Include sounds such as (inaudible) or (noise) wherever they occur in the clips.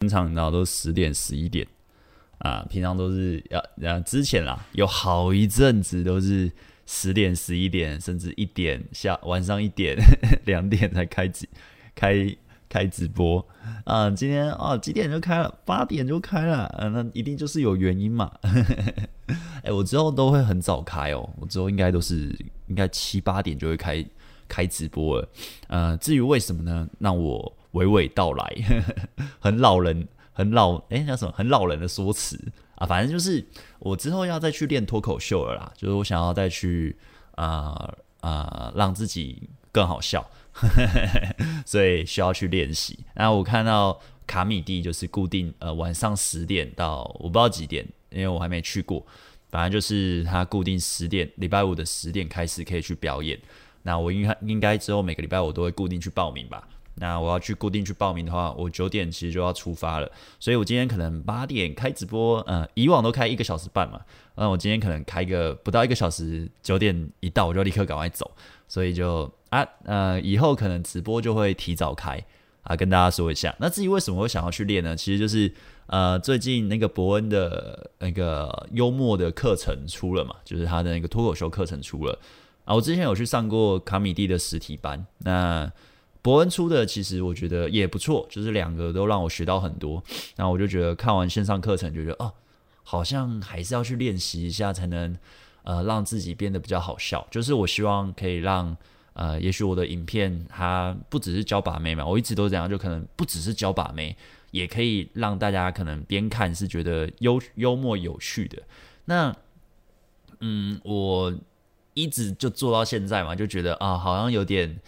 经常然后都十点十一点啊，平常都是要啊之前啦，有好一阵子都是十点十一点，甚至一点下晚上一点两点才开机开。开直播啊！今天啊，几点就开了？八点就开了。啊，那一定就是有原因嘛。哎、我之后都会很早开哦。我之后应该都是应该七八点就会开开直播了。呃，至于为什么呢？那我娓娓道来。(laughs) 很老人，很老哎、欸，叫什么？很老人的说辞啊。反正就是我之后要再去练脱口秀了啦。就是我想要再去啊啊、让自己更好笑。(laughs) 所以需要去练习。然后我看到卡米蒂就是固定呃晚上十点到我不知道几点，因为我还没去过。反正就是他固定十点，礼拜五的十点开始可以去表演。那我应该应该之后每个礼拜我都会固定去报名吧。那我要去固定去报名的话，我九点其实就要出发了。所以我今天可能八点开直播，呃，以往都开一个小时半嘛。那我今天可能开个不到一个小时，九点一到我就立刻赶快走。所以就啊呃，以后可能直播就会提早开啊，跟大家说一下。那至于为什么会想要去练呢？其实就是呃，最近那个伯恩的那个幽默的课程出了嘛，就是他的那个脱口秀课程出了啊。我之前有去上过卡米蒂的实体班，那伯恩出的其实我觉得也不错，就是两个都让我学到很多。然后我就觉得看完线上课程，就觉得哦，好像还是要去练习一下才能。呃，让自己变得比较好笑，就是我希望可以让呃，也许我的影片它不只是教把妹嘛，我一直都这样，就可能不只是教把妹，也可以让大家可能边看是觉得幽幽默有趣的。那嗯，我一直就做到现在嘛，就觉得啊，好像有点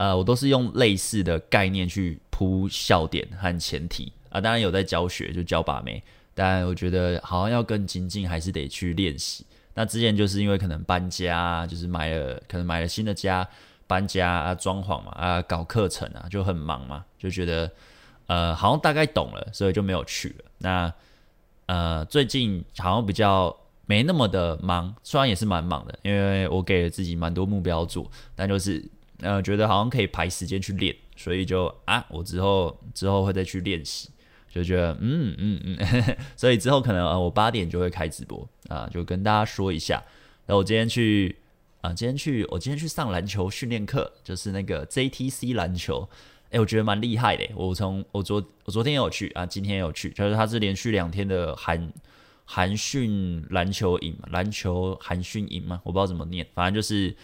呃，我都是用类似的概念去铺笑点和前提啊，当然有在教学，就教把妹，但我觉得好像要更精进，还是得去练习。那之前就是因为可能搬家，就是买了可能买了新的家，搬家啊，装潢嘛啊，搞课程啊，就很忙嘛，就觉得呃好像大概懂了，所以就没有去了。那呃最近好像比较没那么的忙，虽然也是蛮忙的，因为我给了自己蛮多目标做，但就是呃觉得好像可以排时间去练，所以就啊我之后之后会再去练习。就觉得嗯嗯嗯呵呵，所以之后可能呃我八点就会开直播啊，就跟大家说一下。然后我今天去啊，今天去我今天去上篮球训练课，就是那个 JTC 篮球，哎，我觉得蛮厉害的。我从我昨我昨天也有去啊，今天也有去，就是它是连续两天的寒寒训篮球营，篮球寒训营嘛，我不知道怎么念，反正就是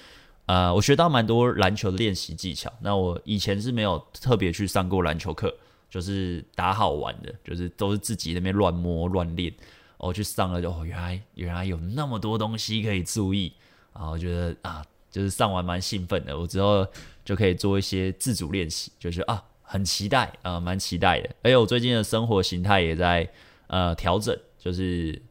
呃，我学到蛮多篮球的练习技巧。那我以前是没有特别去上过篮球课。就是打好玩的，就是都是自己那边乱摸乱练。我去上了就，哦，原来原来有那么多东西可以注意啊！我觉得啊，就是上完蛮兴奋的。我之后就可以做一些自主练习，就是啊，很期待啊，蛮期待的。而且我最近的生活形态也在呃调整，就是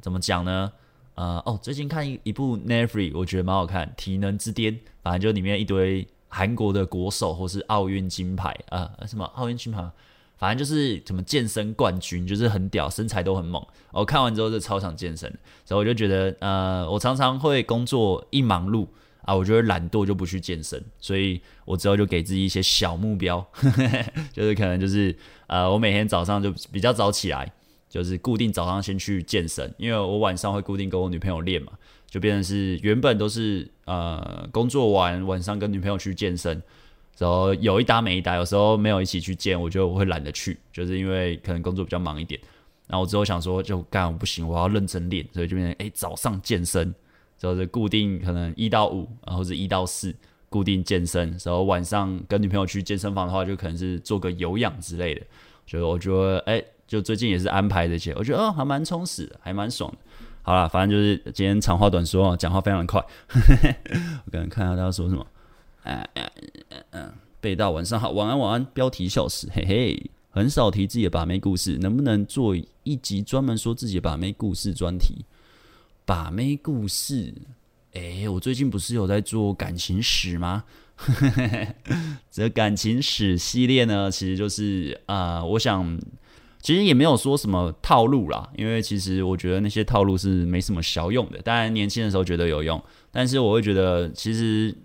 怎么讲呢？呃哦，最近看一一部 Netflix，我觉得蛮好看，《体能之巅》，反正就里面一堆。韩国的国手或是奥运金牌啊，什么奥运金牌，反正就是什么健身冠军，就是很屌，身材都很猛。我看完之后就超想健身，所以我就觉得，呃，我常常会工作一忙碌啊，我觉得懒惰就不去健身，所以我之后就给自己一些小目标，(laughs) 就是可能就是呃，我每天早上就比较早起来，就是固定早上先去健身，因为我晚上会固定跟我女朋友练嘛。就变成是原本都是呃工作完晚上跟女朋友去健身，然后有一搭没一搭，有时候没有一起去健，我就会懒得去，就是因为可能工作比较忙一点。然后我之后想说就干不行，我要认真练，所以就变成哎、早上健身，就是固定可能一到五，然后是一到四固定健身，然后晚上跟女朋友去健身房的话，就可能是做个有氧之类的。所以我觉得哎、就最近也是安排这些，我觉得哦还蛮充实的，还蛮爽的。好了，反正就是今天长话短说，讲话非常的快。(laughs) 我刚刚看下大家说什么，嗯嗯嗯，贝大晚上好，晚安晚安。标题笑死，嘿嘿，很少提自己的把妹故事，能不能做一集专门说自己的把妹故事专题？把妹故事，哎、我最近不是有在做感情史吗？(laughs) 这感情史系列呢，其实就是啊、我想。其实也没有说什么套路啦，因为其实我觉得那些套路是没什么效用的。当然年轻的时候觉得有用，但是我会觉得其实，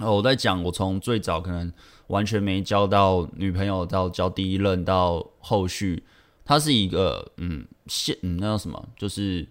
我在讲我从最早可能完全没交到女朋友，到交第一任，到后续，它是一个嗯现嗯那叫什么，就是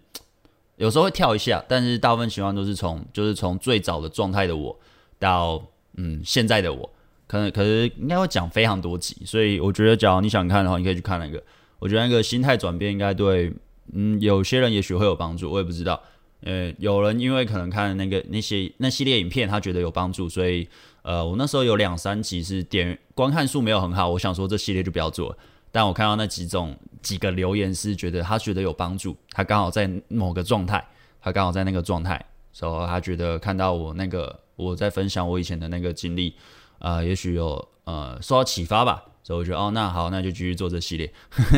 有时候会跳一下，但是大部分情况都是从就是从最早的状态的我到嗯现在的我，可能可是应该会讲非常多集，所以我觉得假如你想看的话，你可以去看那个。我觉得那个心态转变应该对，嗯，有些人也许会有帮助，我也不知道。呃，有人因为可能看那个那些那系列影片，他觉得有帮助，所以呃，我那时候有两三集是点观看数没有很好，我想说这系列就不要做。但我看到那几种几个留言是觉得他觉得有帮助，他刚好在某个状态，他刚好在那个状态，所以他觉得看到我那个我在分享我以前的那个经历，呃，也许有呃受到启发吧。所以我觉得哦，那好，那就继续做这系列。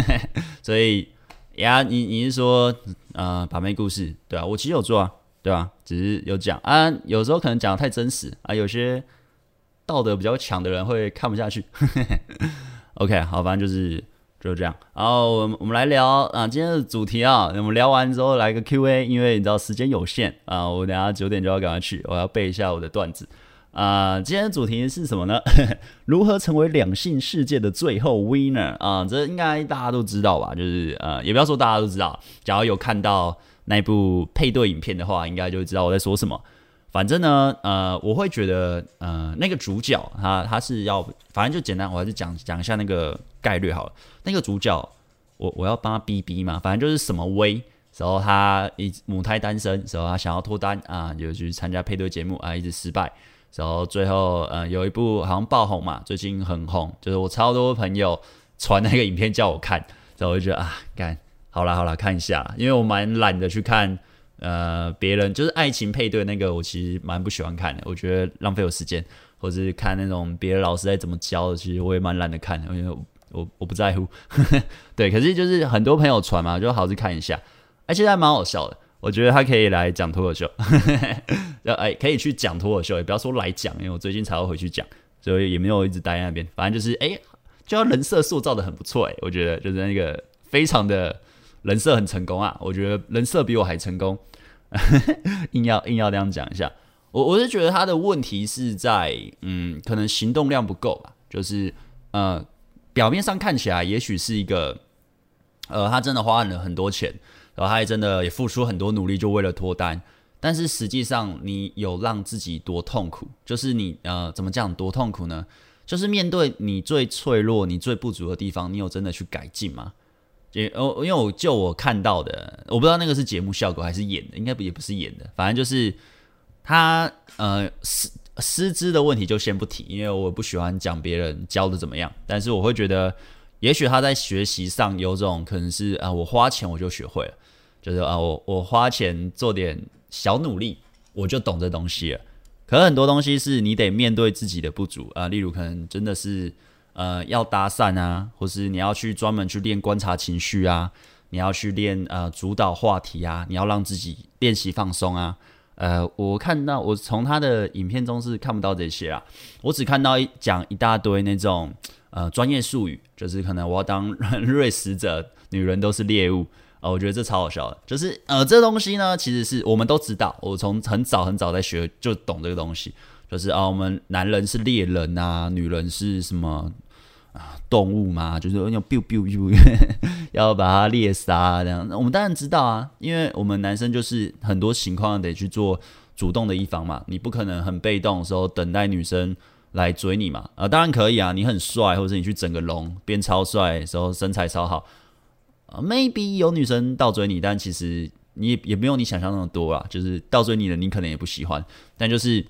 (laughs) 所以呀，你你是说呃，把妹故事对啊？我其实有做啊，对吧？只是有讲啊，有时候可能讲的太真实啊，有些道德比较强的人会看不下去。(laughs) OK，好，反正就是就这样。然后我们我们来聊啊，今天的主题啊，我们聊完之后来个 Q&A，因为你知道时间有限啊，我等下九点就要赶快去，我要背一下我的段子。啊、今天的主题是什么呢？(laughs) 如何成为两性世界的最后 winner 啊、这应该大家都知道吧？就是呃，也不要说大家都知道，假如有看到那部配对影片的话，应该就知道我在说什么。反正呢，呃，我会觉得，呃，那个主角他他是要，反正就简单，我还是讲讲一下那个概率好了。那个主角，我我要帮他逼逼嘛，反正就是什么威，然后他一母胎单身，然后他想要脱单啊，就去参加配对节目啊，一直失败。然后最后，呃，有一部好像爆红嘛，最近很红，就是我超多朋友传那个影片叫我看，然后我就觉得啊，干，好啦好啦，看一下，因为我蛮懒得去看，呃，别人就是爱情配对那个，我其实蛮不喜欢看的，我觉得浪费我时间，或者是看那种别的老师在怎么教的，其实我也蛮懒得看的，因为我我，我不在乎，(laughs) 对，可是就是很多朋友传嘛，就好去看一下，而且还蛮好笑的。我觉得他可以来讲脱口秀，(laughs) 要哎，可以去讲脱口秀，也不要说来讲，因为我最近才会回去讲，所以也没有一直待在那边。反正就是哎，就要人设塑造的很不错哎，我觉得就是那个非常的人设很成功啊，我觉得人设比我还成功，(laughs) 硬要硬要这样讲一下。我我是觉得他的问题是在嗯，可能行动量不够吧，就是呃，表面上看起来也许是一个呃，他真的花了很多钱。然后他也真的也付出很多努力，就为了脱单。但是实际上，你有让自己多痛苦？就是你呃，怎么讲多痛苦呢？就是面对你最脆弱、你最不足的地方，你有真的去改进吗？也哦，因为我就我看到的，我不知道那个是节目效果还是演的，应该也不是演的。反正就是他呃师师资的问题就先不提，因为我不喜欢讲别人教的怎么样。但是我会觉得。也许他在学习上有种可能是啊，我花钱我就学会了，就是啊，我我花钱做点小努力，我就懂这东西了。可是很多东西是你得面对自己的不足啊，例如可能真的是呃要搭讪啊，或是你要去专门去练观察情绪啊，你要去练呃主导话题啊，你要让自己练习放松啊。呃，我看到我从他的影片中是看不到这些啊，我只看到一讲一大堆那种。呃，专业术语就是可能我要当 (laughs) 掠食者，女人都是猎物啊、我觉得这超好笑的。就是呃，这东西呢，其实是我们都知道，我从很早很早在学就懂这个东西，就是啊、我们男人是猎人啊，女人是什么啊、动物嘛，就是用 biu biu biu，(laughs) 要把它猎杀这样。我们当然知道啊，因为我们男生就是很多情况得去做主动的一方嘛，你不可能很被动的时候等待女生。来追你嘛？啊、呃，当然可以啊！你很帅，或者你去整个容变超帅，时候身材超好，啊、呃，maybe 有女生倒追你，但其实你也也没有你想象那么多啊。就是倒追你的，你可能也不喜欢。但就是，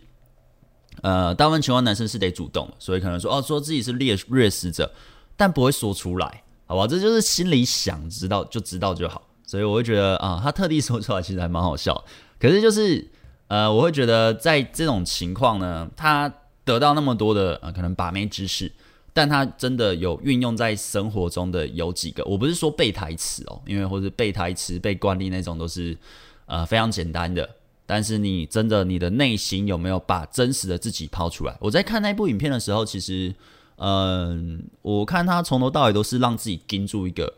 呃，大部分情况男生是得主动，所以可能说哦，说自己是猎掠食者，但不会说出来，好吧？这就是心里想知道就知道就好。所以我会觉得啊、他特地说出来，其实还蛮好笑。可是就是，呃，我会觉得在这种情况呢，他。得到那么多的呃，可能把妹知识，但他真的有运用在生活中的有几个？我不是说背台词哦，因为或者背台词、背惯例那种都是呃非常简单的。但是你真的你的内心有没有把真实的自己抛出来？我在看那部影片的时候，其实嗯、我看他从头到尾都是让自己盯住一个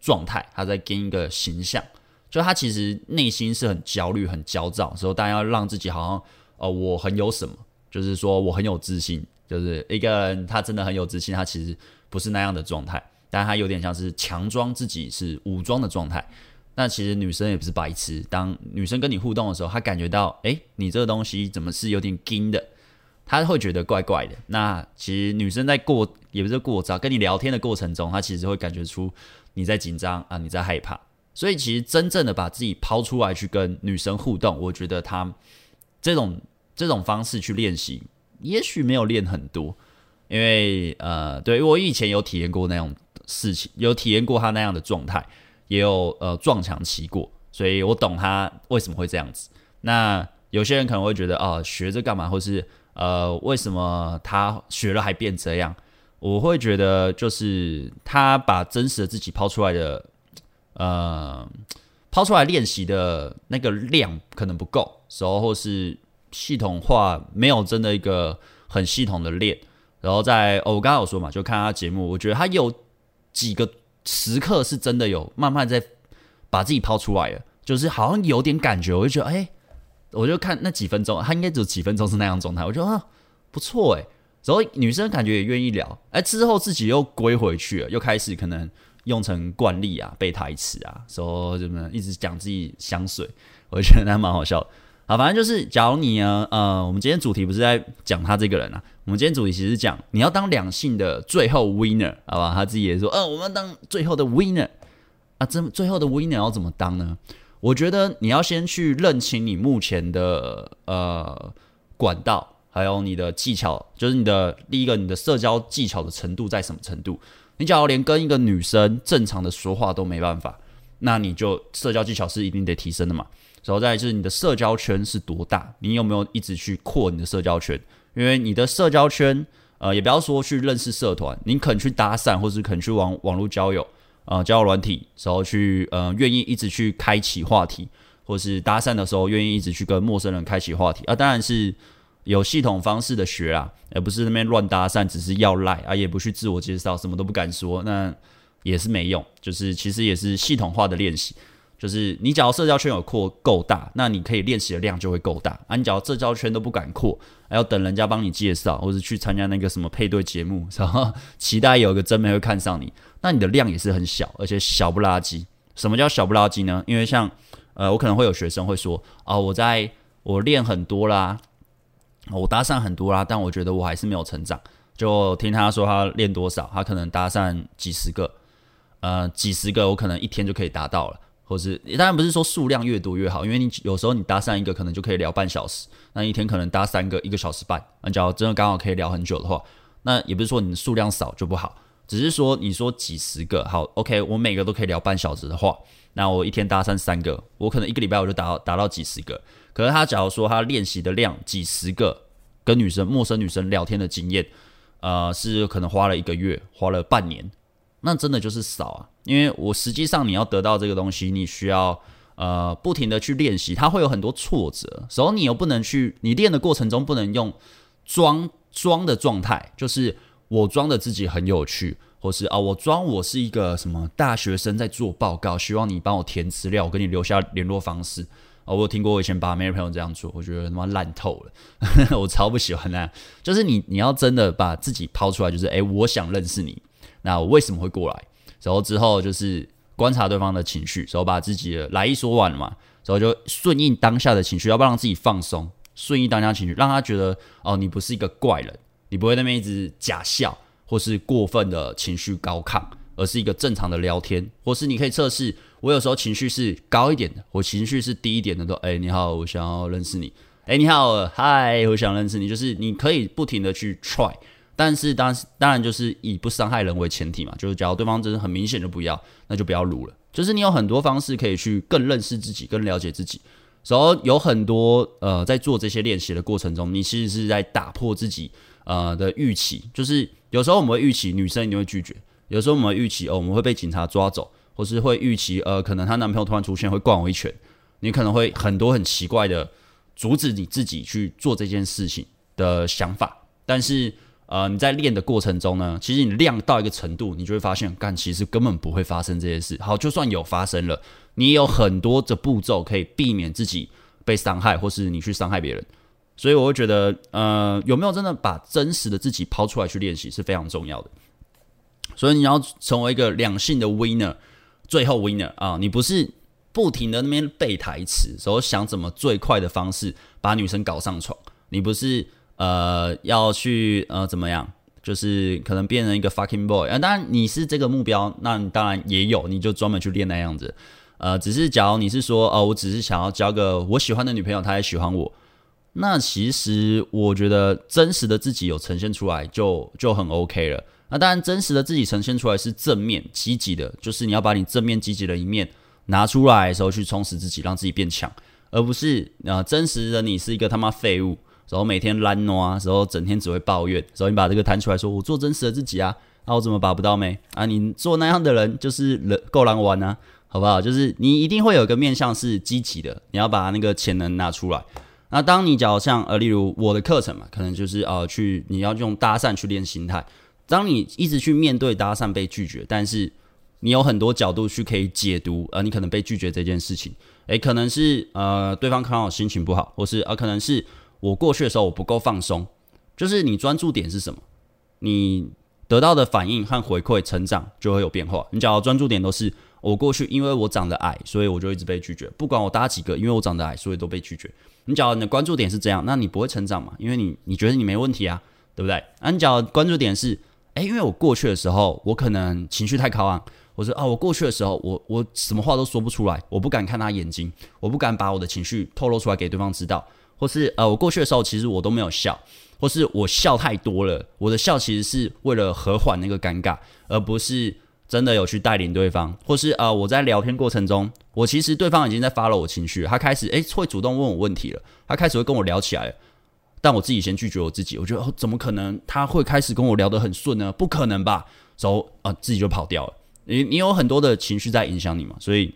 状态，他在盯一个形象，就他其实内心是很焦虑、很焦躁所以大家要让自己好像哦、呃，我很有什么。就是说我很有自信，就是一个人他真的很有自信，他其实不是那样的状态，但他有点像是强装自己是武装的状态。那其实女生也不是白痴，当女生跟你互动的时候，她感觉到，诶，你这个东西怎么是有点硬的，她会觉得怪怪的。那其实女生在过也不是过招，跟你聊天的过程中，她其实会感觉出你在紧张啊，你在害怕。所以其实真正的把自己抛出来去跟女生互动，我觉得她这种这种方式去练习，也许没有练很多，因为呃，对我以前有体验过那种事情，有体验过他那样的状态。也有呃撞墙期过，所以我懂他为什么会这样子。那有些人可能会觉得啊、呃，学这干嘛？或是呃，为什么他学了还变这样？我会觉得就是他把真实的自己抛出来的，呃，抛出来练习的那个量可能不够，时候或是系统化没有真的一个很系统的练。然后在，我刚刚有说嘛，就看他节目，我觉得他有几个。时刻是真的有慢慢在把自己抛出来了，就是好像有点感觉，我就觉得哎、我就看那几分钟，他应该只有几分钟是那样状态，我觉得啊不错哎，然后女生感觉也愿意聊，哎之后自己又归回去了，又开始可能用成惯例啊背台词啊，说什么一直讲自己香水，我就觉得那蛮好笑。好，反正就是，假如你呢，呃，我们今天主题不是在讲他这个人啊，我们今天主题其实讲你要当两性的最后 winner，好吧？他自己也说，呃，我们当最后的 winner，啊，这最后的 winner 要怎么当呢？我觉得你要先去认清你目前的呃管道，还有你的技巧，就是你的第一个，你的社交技巧的程度在什么程度？你假如连跟一个女生正常的说话都没办法，那你就社交技巧是一定得提升的嘛。然后再就是你的社交圈是多大？你有没有一直去扩你的社交圈？因为你的社交圈，呃，也不要说去认识社团，你肯去搭讪，或是肯去网网络交友，呃，交友软体，然后去呃，愿意一直去开启话题，或是搭讪的时候愿意一直去跟陌生人开启话题啊，当然是有系统方式的学啊，而不是那边乱搭讪，只是要赖啊，也不去自我介绍，什么都不敢说，那也是没用。就是其实也是系统化的练习。就是你，只要社交圈有扩够大，那你可以练习的量就会够大。啊，你只要社交圈都不敢扩，还要等人家帮你介绍，或者去参加那个什么配对节目，然后 (laughs) 期待有一个真妹会看上你，那你的量也是很小，而且小不拉几。什么叫小不拉几呢？因为像呃，我可能会有学生会说啊，我在我练很多啦，我搭讪很多啦，但我觉得我还是没有成长。就听他说他练多少，他可能搭讪几十个，呃，几十个我可能一天就可以达到了。或是当然不是说数量越多越好，因为你有时候你搭讪一个可能就可以聊半小时，那一天可能搭三个一个小时半，那假如真的刚好可以聊很久的话，那也不是说你数量少就不好，只是说你说几十个好，OK，我每个都可以聊半小时的话，那我一天搭讪三个，我可能一个礼拜我就达到达到几十个。可是他假如说他练习的量几十个跟女生陌生女生聊天的经验，呃，是可能花了一个月，花了半年。那真的就是少啊，因为我实际上你要得到这个东西，你需要呃不停的去练习，它会有很多挫折，所以你又不能去，你练的过程中不能用装装的状态，就是我装的自己很有趣，或是啊我装我是一个什么大学生在做报告，希望你帮我填资料，我给你留下联络方式啊，我有听过我以前把妹的朋友这样做，我觉得他妈烂透了，(laughs) 我超不喜欢那样，就是你你要真的把自己抛出来，就是诶，我想认识你。那我为什么会过来？然后之后就是观察对方的情绪，然后把自己的来意说完嘛，然后就顺应当下的情绪，要不要让自己放松，顺应当下情绪，让他觉得哦，你不是一个怪人，你不会那边一直假笑，或是过分的情绪高亢，而是一个正常的聊天，或是你可以测试，我有时候情绪是高一点的，我情绪是低一点的，都哎你好，我想要认识你，哎你好，嗨，我想认识你，就是你可以不停的去 try。但是当当然就是以不伤害人为前提嘛，就是假如对方真的很明显就不要，那就不要录了。就是你有很多方式可以去更认识自己，更了解自己。然后有很多呃，在做这些练习的过程中，你其实是在打破自己呃的预期。就是有时候我们会预期女生一定会拒绝，有时候我们会预期哦我们会被警察抓走，或是会预期呃可能她男朋友突然出现会灌我一拳，你可能会很多很奇怪的阻止你自己去做这件事情的想法，但是。呃，你在练的过程中呢，其实你量到一个程度，你就会发现，干，其实根本不会发生这些事。好，就算有发生了，你也有很多的步骤可以避免自己被伤害，或是你去伤害别人。所以我会觉得，呃，有没有真的把真实的自己抛出来去练习是非常重要的。所以你要成为一个两性的 winner，最后 winner 啊，你不是不停的那边背台词，然后想怎么最快的方式把女生搞上床，你不是呃要去呃怎么样，就是可能变成一个 fucking boy 啊。当然你是这个目标，那你当然也有，你就专门去练那样子。呃，只是假如你是说哦，我只是想要交个我喜欢的女朋友，她也喜欢我。那其实我觉得真实的自己有呈现出来就就很 OK 了。那当然，真实的自己呈现出来是正面积极的，就是你要把你正面积极的一面拿出来的时候去充实自己，让自己变强，而不是啊、呃、真实的你是一个他妈废物，然后每天懒惰啊，然后整天只会抱怨，然后你把这个摊出来说，我做真实的自己啊，那、我怎么把不到妹啊？你做那样的人就是人够难玩啊，好不好？就是你一定会有一个面向是积极的，你要把那个潜能拿出来。那当你假如像呃，例如我的课程嘛，可能就是呃，去你要用搭讪去练心态。当你一直去面对搭讪被拒绝，但是你有很多角度去可以解读，呃，你可能被拒绝这件事情，诶，可能是呃，对方看到我心情不好，或是呃，可能是我过去的时候我不够放松，就是你专注点是什么，你得到的反应和回馈成长就会有变化。你只要专注点都是我过去，因为我长得矮，所以我就一直被拒绝，不管我搭几个，因为我长得矮，所以都被拒绝。你假如你的关注点是这样，那你不会成长嘛？因为你你觉得你没问题啊，对不对？那你假如关注点是，诶，因为我过去的时候，我可能情绪太高昂，我说啊，我过去的时候，我我什么话都说不出来，我不敢看他眼睛，我不敢把我的情绪透露出来给对方知道，或是呃，我过去的时候，其实我都没有笑，或是我笑太多了，我的笑其实是为了和缓那个尴尬，而不是。真的有去带领对方，或是呃，我在聊天过程中，我其实对方已经在发了我情绪，他开始诶会主动问我问题了，他开始会跟我聊起来了，但我自己先拒绝我自己，我觉得怎么可能他会开始跟我聊得很顺呢？不可能吧，然后啊自己就跑掉了。你你有很多的情绪在影响你嘛，所以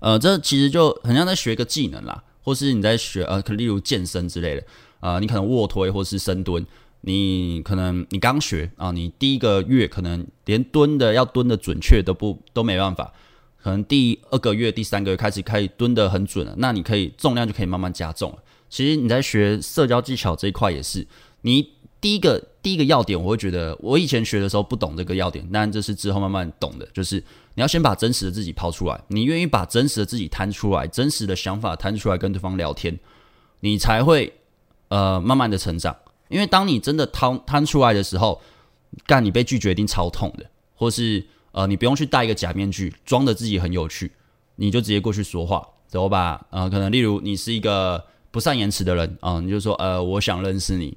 呃这其实就很像在学一个技能啦，或是你在学呃，可例如健身之类的啊，呃，你可能卧推或是深蹲。你可能你刚学啊，你第一个月可能连蹲的要蹲的准确都不都没办法，可能第二个月、第三个月开始可以蹲的很准了，那你可以重量就可以慢慢加重了。其实你在学社交技巧这一块也是，你第一个第一个要点，我会觉得我以前学的时候不懂这个要点，但这是之后慢慢懂的，就是你要先把真实的自己抛出来，你愿意把真实的自己摊出来，真实的想法摊出来跟对方聊天，你才会呃慢慢的成长。因为当你真的摊摊出来的时候，干你被拒绝一定超痛的，或是呃你不用去戴一个假面具，装的自己很有趣，你就直接过去说话，走吧。呃，可能例如你是一个不善言辞的人啊，你就说呃我想认识你，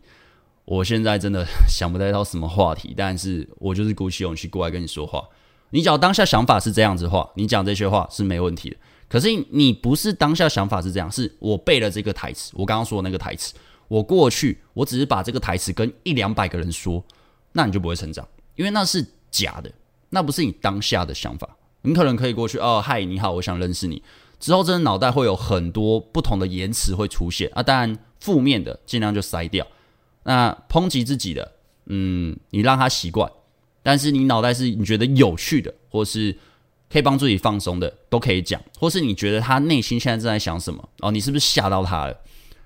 我现在真的 (laughs) 想不到什么话题，但是我就是鼓起勇气过来跟你说话。你只要当下想法是这样子的话，你讲这些话是没问题的。可是你不是当下想法是这样，是我背了这个台词，我刚刚说的那个台词。我过去，我只是把这个台词跟一两百个人说，那你就不会成长，因为那是假的，那不是你当下的想法。你可能可以过去，哦，嗨，你好，我想认识你。之后，真的脑袋会有很多不同的言辞会出现啊。当然，负面的尽量就筛掉。那抨击自己的，嗯，你让他习惯。但是你脑袋是你觉得有趣的，或是可以帮助你放松的，都可以讲。或是你觉得他内心现在正在想什么？哦，你是不是吓到他了？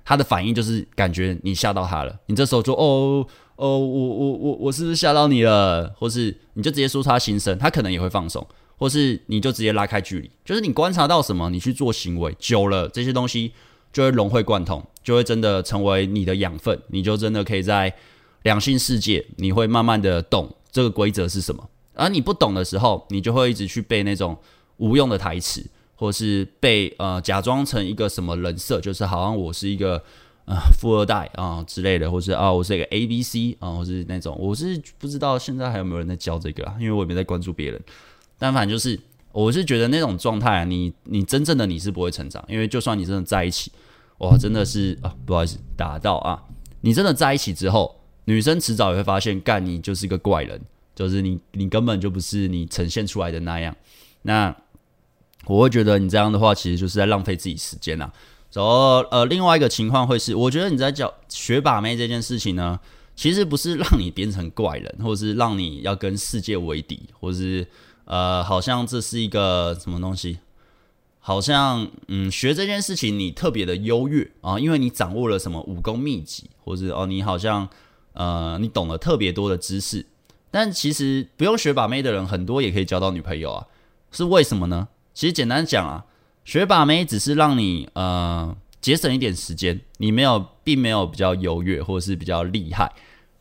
他的反应就是感觉你吓到他了，你这时候就哦哦，我我我我是不是吓到你了？或是你就直接说出他心声，他可能也会放松，或是你就直接拉开距离，就是你观察到什么，你去做行为，久了这些东西就会融会贯通，就会真的成为你的养分，你就真的可以在两性世界，你会慢慢的懂这个规则是什么，而你不懂的时候，你就会一直去背那种无用的台词。或是被呃假装成一个什么人设，就是好像我是一个呃富二代啊、之类的，或是啊我是一个 A B C 啊、或是那种，我是不知道现在还有没有人在教这个啊，因为我也没在关注别人。但反正就是，我是觉得那种状态啊，你你真正的你是不会成长，因为就算你真的在一起，哇，真的是啊不好意思打到啊，你真的在一起之后，女生迟早也会发现，干你就是个怪人，就是你你根本就不是你呈现出来的那样，那。我会觉得你这样的话，其实就是在浪费自己时间呐。然后，呃，另外一个情况会是，我觉得你在教学把妹这件事情呢，其实不是让你变成怪人，或者是让你要跟世界为敌，或者是呃，好像这是一个什么东西，好像嗯，学这件事情你特别的优越啊，因为你掌握了什么武功秘籍，或者哦，你好像呃，你懂了特别多的知识。但其实不用学把妹的人很多也可以交到女朋友啊，是为什么呢？其实简单讲啊，学把妹只是让你呃节省一点时间，你没有并没有比较优越或者是比较厉害。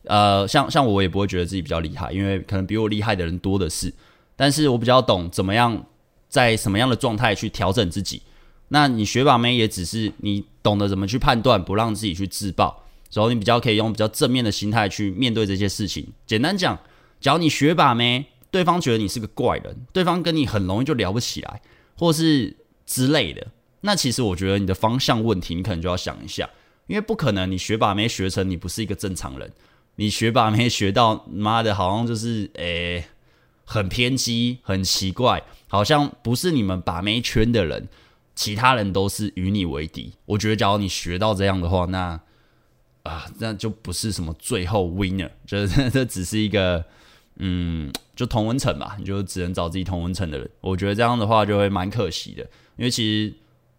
呃，像像我也不会觉得自己比较厉害，因为可能比我厉害的人多的是。但是我比较懂怎么样在什么样的状态去调整自己。那你学把妹也只是你懂得怎么去判断，不让自己去自爆，然后你比较可以用比较正面的心态去面对这些事情。简单讲。只要你学把妹，对方觉得你是个怪人，对方跟你很容易就聊不起来，或是之类的，那其实我觉得你的方向问题，你可能就要想一下，因为不可能你学把妹学成你不是一个正常人，你学把妹学到妈的，好像就是诶、很偏激、很奇怪，好像不是你们把妹圈的人，其他人都是与你为敌。我觉得假如你学到这样的话，那啊，那就不是什么最后 winner，就是这只是一个。嗯，就同温层吧，你就只能找自己同温层的人。我觉得这样的话就会蛮可惜的，因为其实，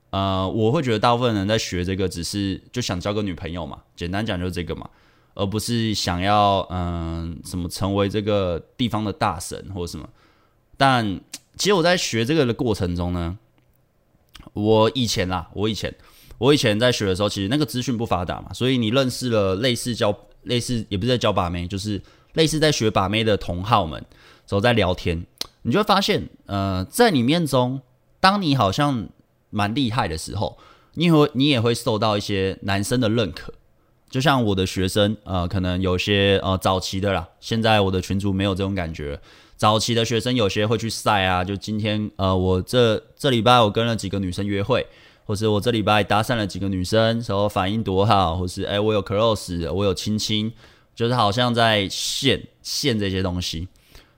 呃，我会觉得大部分人在学这个，只是就想交个女朋友嘛，简单讲就是这个嘛，而不是想要嗯、什么成为这个地方的大神或者什么。但其实我在学这个的过程中呢，我以前啦，我以前我以前在学的时候，其实那个资讯不发达嘛，所以你认识了类似教类似也不是在教把妹，就是。类似在学把妹的同好们，走在聊天，你就会发现，呃，在你面中，当你好像蛮厉害的时候，你会你也会受到一些男生的认可。就像我的学生，呃，可能有些呃早期的啦，现在我的群主没有这种感觉。早期的学生有些会去晒啊，就今天呃，我这这礼拜我跟了几个女生约会，或是我这礼拜搭讪了几个女生，然后反应多好，或是哎我有 close，我有亲亲。就是好像在献献这些东西，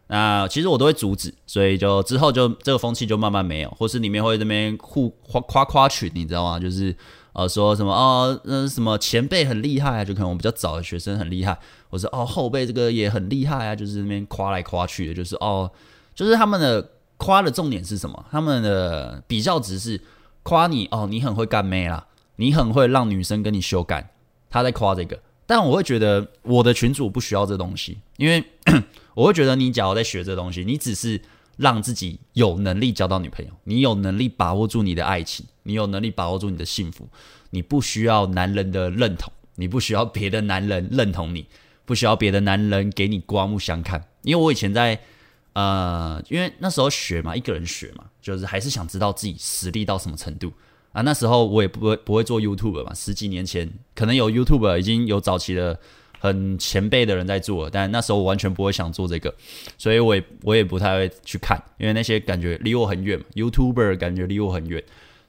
那其实我都会阻止，所以就之后就这个风气就慢慢没有，或是里面会这边互夸夸夸群，你知道吗？就是呃说什么哦，那什么前辈很厉害啊，就可能我比较早的学生很厉害，或是哦后辈这个也很厉害啊，就是那边夸来夸去的，就是哦，就是他们的夸的重点是什么？他们的比较值是夸你哦，你很会干妹啦，你很会让女生跟你修改，他在夸这个。但我会觉得我的群主不需要这东西，因为 (clears throat) 我会觉得你假如在学这东西，你只是让自己有能力交到女朋友，你有能力把握住你的爱情，你有能力把握住你的幸福，你不需要男人的认同，你不需要别的男人认同你，不需要别的男人给你刮目相看。因为我以前在呃，因为那时候学嘛，一个人学嘛，就是还是想知道自己实力到什么程度。啊，那时候我也不会不会做 YouTube 嘛，十几年前可能有 YouTube 已经有早期的很前辈的人在做，但那时候我完全不会想做这个，所以我也我也不太会去看，因为那些感觉离我很远，YouTuber 感觉离我很远，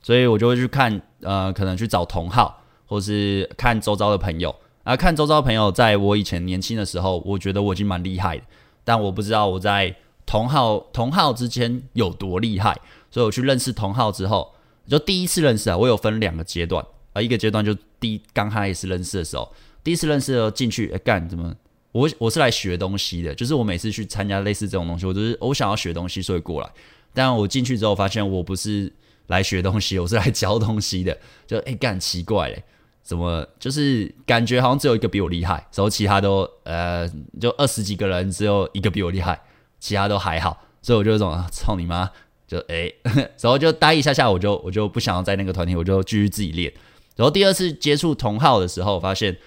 所以我就会去看，呃，可能去找同好，或是看周遭的朋友，啊，看周遭朋友，在我以前年轻的时候，我觉得我已经蛮厉害的，但我不知道我在同好同好之间有多厉害，所以我去认识同好之后。就第一次认识啊，我有分两个阶段啊，一个阶段就第刚开始认识的时候，第一次认识的进去，哎干怎么？我我是来学东西的，就是我每次去参加类似这种东西，我就是我想要学东西，所以过来。但我进去之后发现，我不是来学东西，(laughs) 我是来教东西的。就哎干奇怪嘞，怎么就是感觉好像只有一个比我厉害，然后其他都呃就二十几个人只有一个比我厉害，其他都还好，所以我就有种啊操你妈！就哎，(laughs) 然后就待一下下，我就我就不想要在那个团体，我就继续自己练。然后第二次接触同好的时候，发现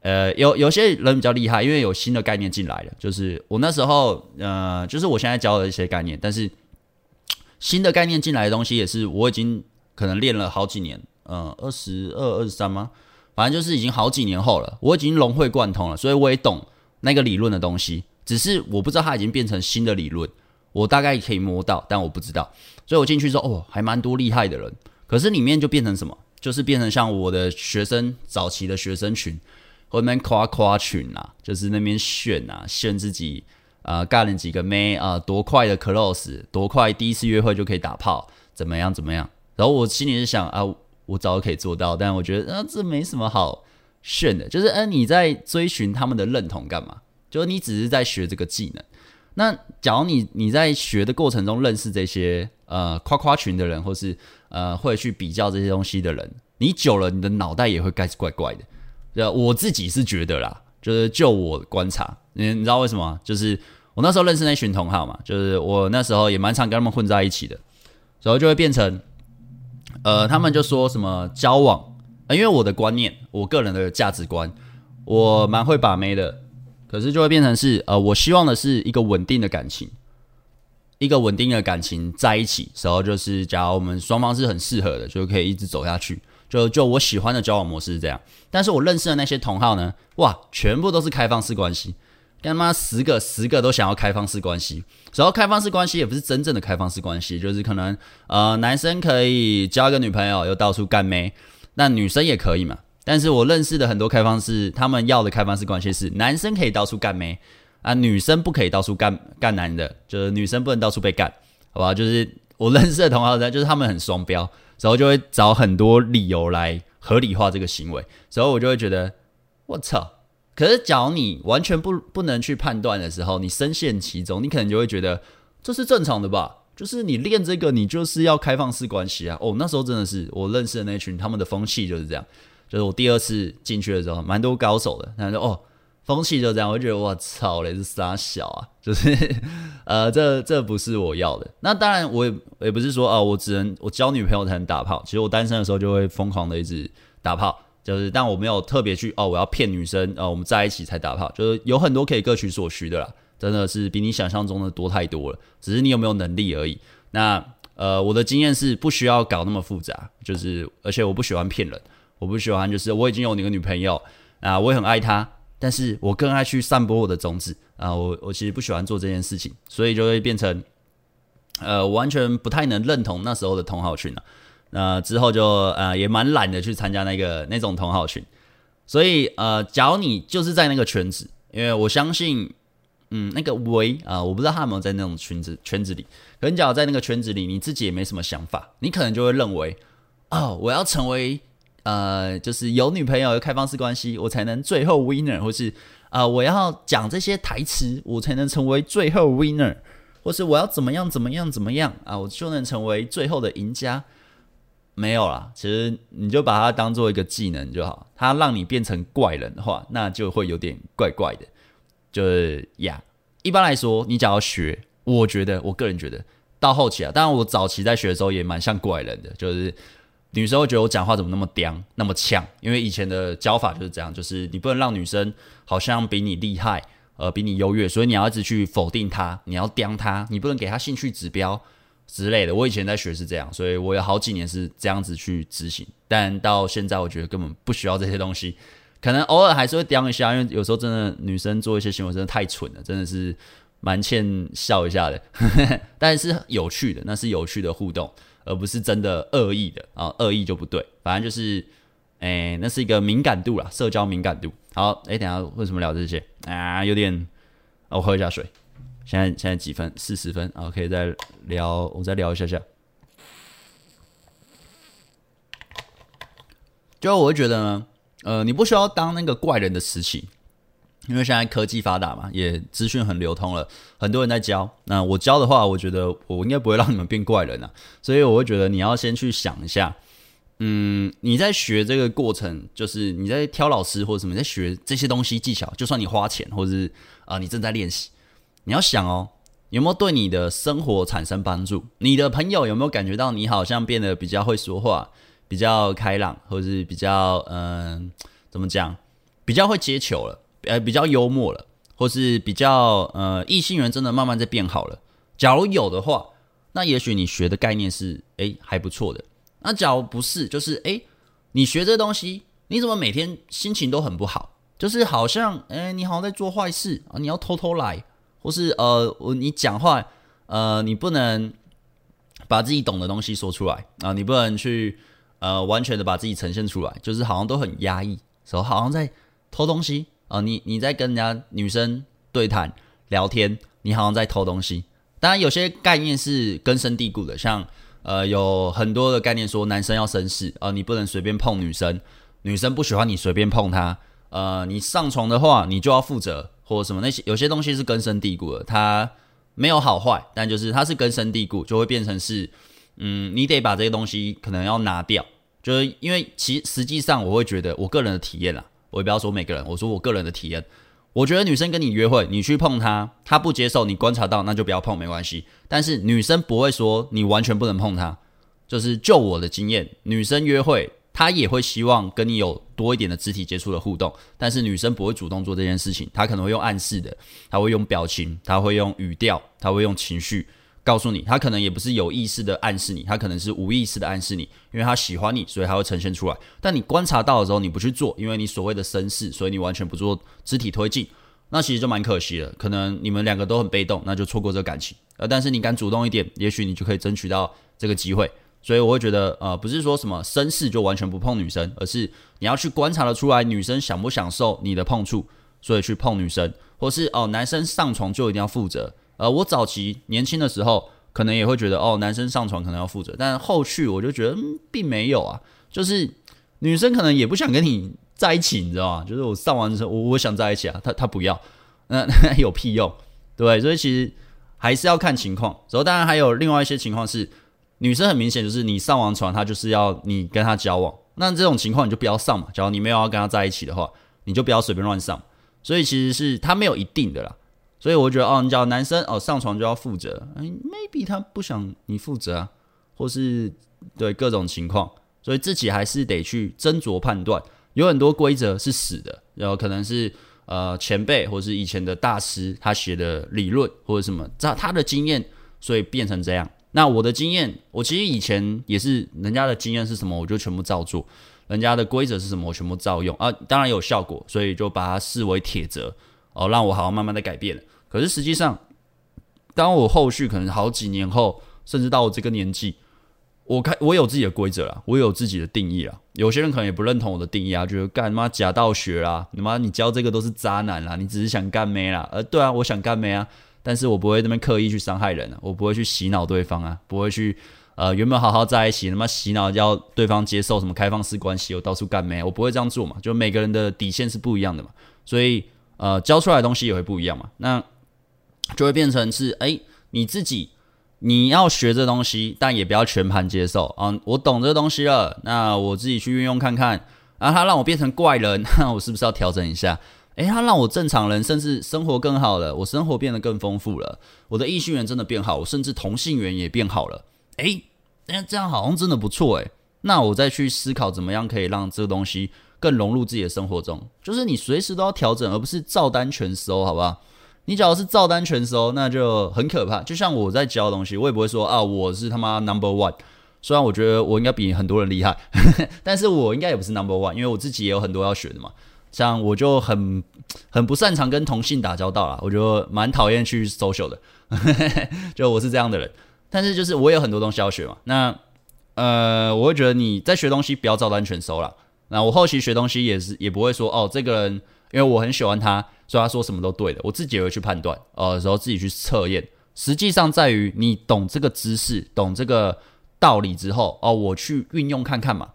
呃有有些人比较厉害，因为有新的概念进来了。就是我那时候呃，就是我现在教的一些概念，但是新的概念进来的东西也是我已经可能练了好几年，呃，二十二、二十三吗？反正就是已经好几年后了，我已经融会贯通了，所以我也懂那个理论的东西，只是我不知道它已经变成新的理论。我大概可以摸到，但我不知道，所以我进去之后，哦，还蛮多厉害的人。可是里面就变成什么？就是变成像我的学生早期的学生群，或那边夸夸群啊，就是那边炫啊，炫自己啊、呃，干了几个妹啊、多快的 close，多快第一次约会就可以打炮，怎么样怎么样？然后我心里是想啊，我早可以做到，但我觉得啊，这没什么好炫的，就是嗯、你在追寻他们的认同干嘛？就是你只是在学这个技能。那假如你你在学的过程中认识这些呃夸夸群的人，或是呃会去比较这些东西的人，你久了你的脑袋也会开始怪怪的。呃，我自己是觉得啦，就是就我观察，你你知道为什么？就是我那时候认识那群同好嘛，就是我那时候也蛮常跟他们混在一起的，然后就会变成呃，他们就说什么交往，呃，因为我的观念，我个人的价值观，我蛮会把妹的。可是就会变成是，呃，我希望的是一个稳定的感情，一个稳定的感情在一起，时候就是，假如我们双方是很适合的，就可以一直走下去。就就我喜欢的交往模式是这样。但是我认识的那些同好呢，哇，全部都是开放式关系，干嘛十个十个都想要开放式关系。然后开放式关系也不是真正的开放式关系，就是可能呃男生可以交个女朋友，又到处干妹，那女生也可以嘛。但是我认识的很多开放式，他们要的开放式关系是男生可以到处干妹啊，女生不可以到处干干男的，就是女生不能到处被干，好吧？就是我认识的同行呢，就是他们很双标，然后就会找很多理由来合理化这个行为，所以我就会觉得我操！可是假如你完全不不能去判断的时候，你深陷其中，你可能就会觉得这是正常的吧？就是你练这个，你就是要开放式关系啊！哦，那时候真的是我认识的那群，他们的风气就是这样。就是我第二次进去的时候，蛮多高手的。他说：“哦，风气就这样。”我就觉得我操嘞，是傻小啊！(laughs) 就是呃，这这不是我要的。那当然，我也也不是说啊、我只能我交女朋友才能打炮。其实我单身的时候就会疯狂的一直打炮。就是，但我没有特别去哦，我要骗女生呃，我们在一起才打炮。就是有很多可以各取所需的啦，真的是比你想象中的多太多了。只是你有没有能力而已。那呃，我的经验是不需要搞那么复杂。就是，而且我不喜欢骗人。我不喜欢，就是我已经有你个女朋友啊，我也很爱她，但是我更爱去散播我的种子啊，我我其实不喜欢做这件事情，所以就会变成，呃，完全不太能认同那时候的同好群了。那之后就呃也蛮懒得去参加那个那种同好群，所以呃，假如你就是在那个圈子，因为我相信，嗯，那个维啊，我不知道他有没有在那种圈子圈子里，可能假如在那个圈子里，你自己也没什么想法，你可能就会认为，哦，我要成为。呃，就是有女朋友有开放式关系，我才能最后 winner，或是啊、呃，我要讲这些台词，我才能成为最后 winner，或是我要怎么样怎么样怎么样啊，我就能成为最后的赢家。没有啦，其实你就把它当做一个技能就好，它让你变成怪人的话，那就会有点怪怪的。就是呀，一般来说，你只要学，我觉得我个人觉得到后期啊，当然我早期在学的时候也蛮像怪人的，就是。女生会觉得我讲话怎么那么嗲，那么呛？因为以前的教法就是这样，就是你不能让女生好像比你厉害，呃，比你优越，所以你要一直去否定她，你要刁她，你不能给她兴趣指标之类的。我以前在学是这样，所以我有好几年是这样子去执行。但到现在，我觉得根本不需要这些东西，可能偶尔还是会刁一下，因为有时候真的女生做一些行为真的太蠢了，真的是蛮欠笑一下的。(laughs) 但是有趣的，那是有趣的互动。而不是真的恶意的啊，恶意就不对。反正就是，哎、那是一个敏感度啦，社交敏感度。好，哎、等下为什么聊这些啊？有点，我喝一下水。现在现在几分？四十分。OK，可以再聊，我再聊一下下。就我会觉得呢，呃，你不需要当那个怪人的时期。因为现在科技发达嘛，也资讯很流通了，很多人在教。那我教的话，我觉得我应该不会让你们变怪人啊。所以我会觉得你要先去想一下，嗯，你在学这个过程，就是你在挑老师或者什么，在学这些东西技巧，就算你花钱，或者是啊、你正在练习，你要想哦，有没有对你的生活产生帮助？你的朋友有没有感觉到你好像变得比较会说话，比较开朗，或者是比较嗯、怎么讲，比较会接球了？呃，比较幽默了，或是比较呃，异性缘真的慢慢在变好了。假如有的话，那也许你学的概念是诶还不错的。那假如不是，就是诶你学这东西，你怎么每天心情都很不好？就是好像诶你好像在做坏事啊，你要偷偷来，或是呃，我你讲话呃，你不能把自己懂的东西说出来啊，你不能去呃完全的把自己呈现出来，就是好像都很压抑，说好像在偷东西。啊、你你在跟人家女生对谈聊天，你好像在偷东西。当然，有些概念是根深蒂固的，像呃有很多的概念说男生要绅士、呃，你不能随便碰女生，女生不喜欢你随便碰她呃，你上床的话，你就要负责，或者什么那些有些东西是根深蒂固的，它没有好坏，但就是它是根深蒂固，就会变成是，嗯，你得把这些东西可能要拿掉，就是因为其实际上我会觉得我个人的体验啦，我也不要说每个人，我说我个人的体验，我觉得女生跟你约会，你去碰她，她不接受，你观察到那就不要碰，没关系，但是女生不会说你完全不能碰她，就是就我的经验，女生约会。她也会希望跟你有多一点的肢体接触的互动，但是女生不会主动做这件事情，她可能会用暗示的，她会用表情，她会用语调，她会用情绪。告诉你，他可能也不是有意识的暗示你，他可能是无意识的暗示你，因为他喜欢你，所以他会呈现出来。但你观察到的时候，你不去做，因为你所谓的绅士，所以你完全不做肢体推进，那其实就蛮可惜的。可能你们两个都很被动，那就错过这个感情。呃，但是你敢主动一点，也许你就可以争取到这个机会。所以我会觉得，呃，不是说什么绅士就完全不碰女生，而是你要去观察得出来女生享不享受你的碰触，所以去碰女生，或是哦，男生上床就一定要负责。呃，我早期年轻的时候，可能也会觉得，哦，男生上床可能要负责，但后续我就觉得，并没有啊，就是女生可能也不想跟你在一起，你知道吗？就是我上完之后，我我想在一起啊，她她不要，那 (laughs) 那有屁用，对不对？所以其实还是要看情况。然后当然还有另外一些情况是。女生很明显就是你上完床，她就是要你跟她交往，那这种情况你就不要上嘛。假如你没有要跟她在一起的话，你就不要随便乱上。所以其实是他没有一定的啦。所以我觉得哦，你叫男生哦上床就要负责，哎，maybe 他不想你负责啊，或是对各种情况，所以自己还是得去斟酌判断。有很多规则是死的，然后可能是呃前辈或是以前的大师他写的理论或者什么，他他的经验，所以变成这样。那我的经验，我其实以前也是人家的经验是什么，我就全部照做；人家的规则是什么，我全部照用啊。当然有效果，所以就把它视为铁则哦，让我好好慢慢的改变。可是实际上，当我后续可能好几年后，甚至到我这个年纪，我开我有自己的规则了，我有自己的定义了。有些人可能也不认同我的定义啊，觉得干妈假道学啦，你妈你教这个都是渣男啦，你只是想干妹啦。呃，对啊，我想干妹啊。但是我不会那边刻意去伤害人啊，我不会去洗脑对方啊，不会去呃原本好好在一起，他妈洗脑要对方接受什么开放式关系，我到处干咩，我不会这样做嘛，就每个人的底线是不一样的嘛，所以呃教出来的东西也会不一样嘛，那就会变成是哎你自己你要学这东西，但也不要全盘接受啊，我懂这东西了，那我自己去运用看看，啊他让我变成怪人，(laughs) 那我是不是要调整一下？诶，他让我正常人，甚至生活更好了，我生活变得更丰富了，我的异性缘真的变好，我甚至同性缘也变好了。诶，那这样好像真的不错诶。那我再去思考怎么样可以让这个东西更融入自己的生活中，就是你随时都要调整，而不是照单全收，好不好？你只要是照单全收，那就很可怕。就像我在教东西，我也不会说啊，我是他妈 number one。虽然我觉得我应该比很多人厉害，(laughs) 但是我应该也不是 number one，因为我自己也有很多要学的嘛。像我就很很不擅长跟同性打交道啦，我就蛮讨厌去 social 的，(laughs) 就我是这样的人。但是就是我有很多东西要学嘛，那呃，我会觉得你在学东西不要照单全收啦。那我后期学东西也是也不会说哦，这个人因为我很喜欢他，所以他说什么都对的。我自己也会去判断，呃，然后自己去测验。实际上在于你懂这个知识，懂这个道理之后，哦，我去运用看看嘛。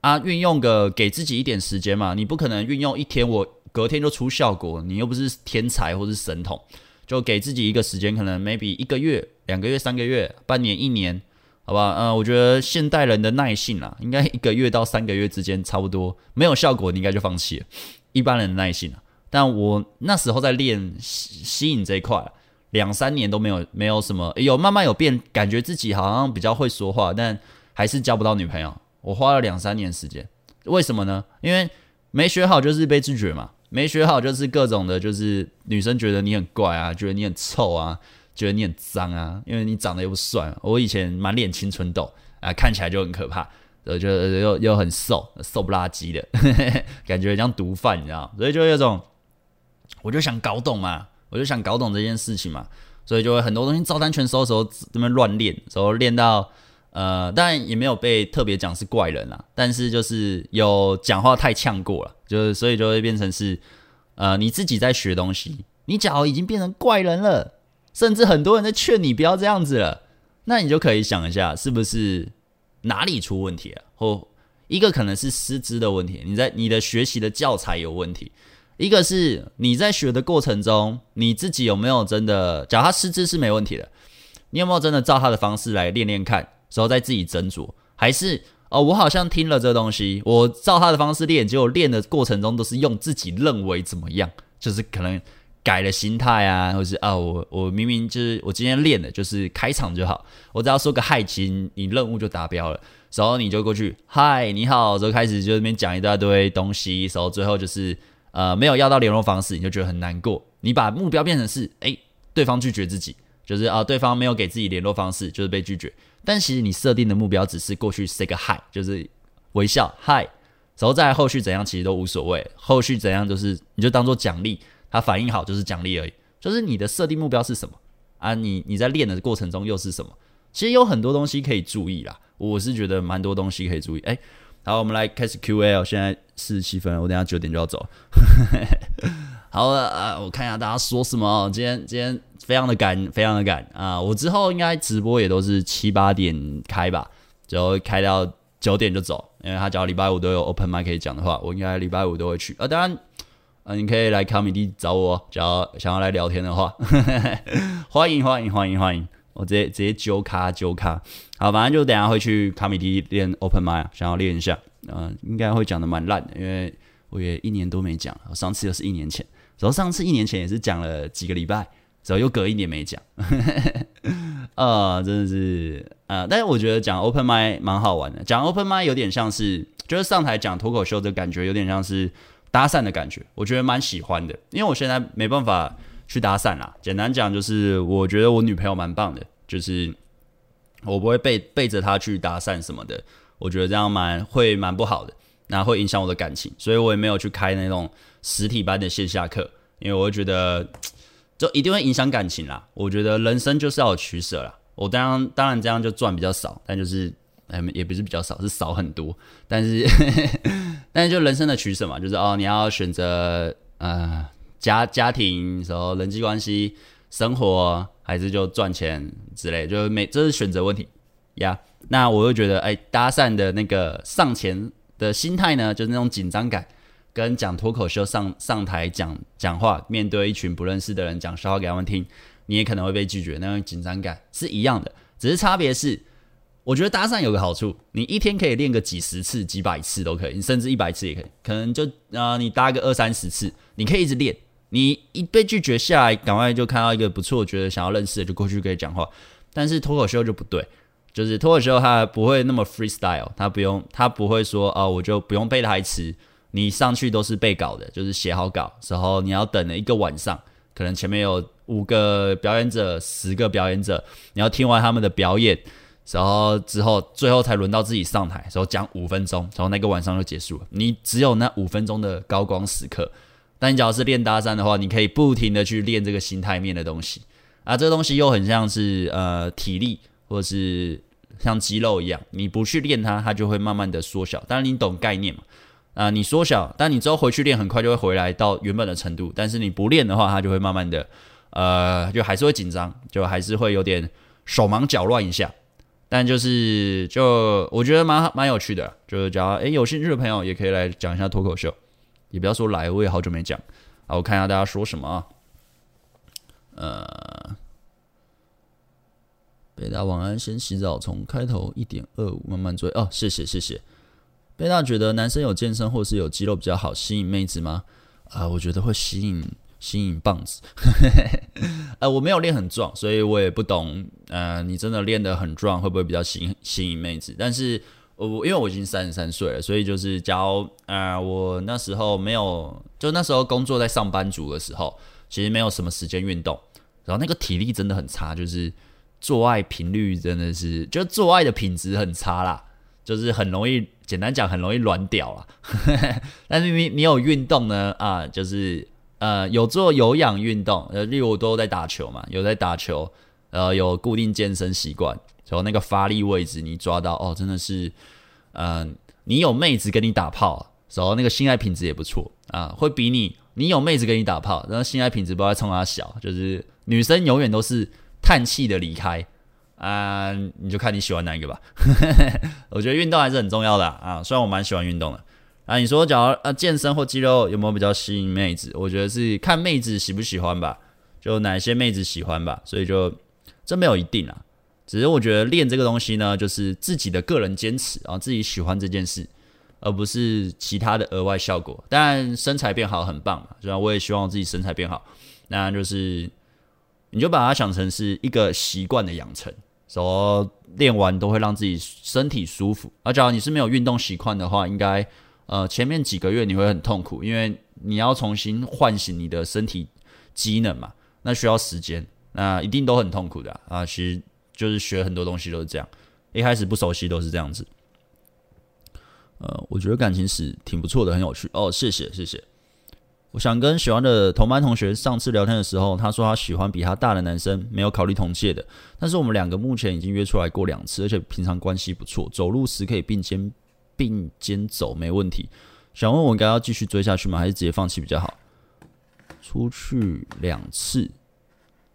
啊，运用个给自己一点时间嘛，你不可能运用一天，我隔天就出效果，你又不是天才或是神童，就给自己一个时间，可能 maybe 一个月、两个月、三个月、半年、一年，好吧？嗯，我觉得现代人的耐性啊，应该一个月到三个月之间差不多，没有效果你应该就放弃了。一般人的耐性啊，但我那时候在练吸吸引这一块，两三年都没有没有什么，有慢慢有变，感觉自己好像比较会说话，但还是交不到女朋友。我花了两三年时间，为什么呢？因为没学好就是被拒绝嘛，没学好就是各种的，就是女生觉得你很怪啊，觉得你很臭啊，觉得你很脏啊，因为你长得又不帅。我以前满脸青春痘啊，看起来就很可怕，我觉得又又很瘦，瘦不拉几的，(laughs) 感觉像毒贩，你知道？所以就有种，我就想搞懂嘛，我就想搞懂这件事情嘛，所以就会很多东西照单全收的时候，这边乱练，时候练到。呃，当然也没有被特别讲是怪人啦，但是就是有讲话太呛过了，就是所以就会变成是，呃，你自己在学东西，你假如已经变成怪人了，甚至很多人在劝你不要这样子了，那你就可以想一下，是不是哪里出问题了，或一个可能是师资的问题，你在你的学习的教材有问题；一个是你在学的过程中，你自己有没有真的，假如他师资是没问题的，你有没有真的照他的方式来练练看，然后再自己斟酌？还是哦，我好像听了这东西，我照他的方式练，结果练的过程中都是用自己认为怎么样，就是可能。改了心态啊，或是啊，我我明明就是我今天练的就是开场就好，我只要说个嗨，其实你任务就达标了。然后你就过去嗨，你好，就开始就那边讲一大堆东西，然后最后就是呃没有要到联络方式，你就觉得很难过。你把目标变成是哎，对方拒绝自己，就是啊对方没有给自己联络方式，就是被拒绝。但其实你设定的目标只是过去 say 个 hi，，就是微笑嗨，然后再后续怎样其实都无所谓，后续怎样就是你就当做奖励。他反应好就是奖励而已，就是你的设定目标是什么啊？你你在练的过程中又是什么？其实有很多东西可以注意啦，我是觉得蛮多东西可以注意。哎，好，我们来开始 Q&A 哦。现在四十七分，我等下九点就要走。(laughs) 好了啊，我看一下大家说什么。今天今天非常的赶，非常的赶啊！我之后应该直播也都是七八点开吧，然后开到九点就走，因为他只要礼拜五都有 open mic 可以讲的话，我应该礼拜五都会去啊。当然。啊，你可以来 c o m e d y 找我，只要想要来聊天的话，欢迎欢迎欢迎欢迎，我直接直接揪咖揪咖，好，反正就等下会去卡米迪练 open mic，想要练一下，嗯、应该会讲的蛮烂的，因为我也一年多没讲，我上次又是一年前，然后上次一年前也是讲了几个礼拜，然后又隔一年没讲，(laughs) 呃，真的是、呃，但是我觉得讲 open mic 蛮好玩的，讲 open mic 有点像是，就是上台讲脱口秀的感觉，有点像是。搭讪的感觉，我觉得蛮喜欢的，因为我现在没办法去搭讪啦。简单讲就是，我觉得我女朋友蛮棒的，就是我不会背背着她去搭讪什么的，我觉得这样蛮会蛮不好的，那会影响我的感情，所以我也没有去开那种实体班的线下课，因为我会觉得就一定会影响感情啦。我觉得人生就是要有取舍啦，我当当然这样就赚比较少，但就是。也不是比较少，是少很多。但是，(laughs) 但是就人生的取舍嘛，就是哦，你要选择呃家家庭，然后人际关系、生活，还是就赚钱之类，就是每这是选择问题呀。那我又觉得，哎，搭讪的那个上前的心态呢，就是那种紧张感，跟讲脱口秀上上台讲讲话，面对一群不认识的人讲笑话给他们听，你也可能会被拒绝，那种紧张感是一样的，只是差别是。我觉得搭讪有个好处，你一天可以练个几十次、几百次都可以，你甚至一百次也可以。可能就啊、呃，你搭个二三十次，你可以一直练。你一被拒绝下来，赶快就看到一个不错，觉得想要认识的，就过去跟你讲话。但是脱口秀就不对，就是脱口秀它不会那么 freestyle，它不用，它不会说啊、我就不用背台词，你上去都是背稿的，就是写好稿，然后你要等了一个晚上，可能前面有五个表演者、十个表演者，你要听完他们的表演。然后之后，最后才轮到自己上台，然后讲五分钟，然后那个晚上就结束了。你只有那五分钟的高光时刻。但你只要是练搭讪的话，你可以不停的去练这个心态面的东西啊，这东西又很像是呃体力，或者是像肌肉一样，你不去练它，它就会慢慢的缩小。当然你懂概念嘛，啊，你缩小，但你之后回去练，很快就会回来到原本的程度。但是你不练的话，它就会慢慢的，呃，就还是会紧张，就还是会有点手忙脚乱一下。但就是，就我觉得蛮蛮有趣的，就是假如诶有兴趣的朋友也可以来讲一下脱口秀，也不要说来，我也好久没讲。好，我看一下大家说什么啊？呃，贝大晚安，先洗澡，从开头一点二五慢慢追哦，谢谢谢谢。贝大觉得男生有健身或是有肌肉比较好吸引妹子吗？啊、我觉得会吸引。吸引棒子，呃，(laughs) 我没有练很壮，所以我也不懂。呃，你真的练得很壮，会不会比较吸引吸引妹子？但是，我因为我已经三十三岁了，所以就是，假如呃，我那时候没有，就那时候工作在上班族的时候，其实没有什么时间运动，然后那个体力真的很差，就是做爱频率真的是，就做爱的品质很差啦，就是很容易，简单讲，很容易软屌啦。(laughs) 但是你你有运动呢，啊，就是。呃，有做有氧运动，呃，例如我都在打球嘛，有在打球，呃，有固定健身习惯，然后那个发力位置你抓到，哦，真的是，呃，你有妹子跟你打炮，然后那个性爱品质也不错啊，会比你你有妹子跟你打炮，然后性爱品质不会冲他小，就是女生永远都是叹气的离开，啊，你就看你喜欢哪一个吧。(laughs) 我觉得运动还是很重要的啊，虽然我蛮喜欢运动的啊。你说，假如啊健身或肌肉有没有比较吸引妹子？我觉得是看妹子喜不喜欢吧，就哪些妹子喜欢吧。所以就这没有一定啊，只是我觉得练这个东西呢，就是自己的个人坚持啊，自己喜欢这件事，而不是其他的额外效果。但身材变好很棒嘛，虽然我也希望我自己身材变好，那就是。你就把它想成是一个习惯的养成，说练完都会让自己身体舒服。而假如你是没有运动习惯的话，应该呃前面几个月你会很痛苦，因为你要重新唤醒你的身体机能嘛，那需要时间，那一定都很痛苦的，啊。其实就是学很多东西都是这样，一开始不熟悉都是这样子。呃，我觉得感情史挺不错的，很有趣哦，谢谢谢谢。我想跟喜欢的同班同学上次聊天的时候，他说他喜欢比他大的男生，没有考虑同届的。但是我们两个目前已经约出来过两次，而且平常关系不错，走路时可以并肩并肩走，没问题。想问我该要继续追下去吗？还是直接放弃比较好？出去两次，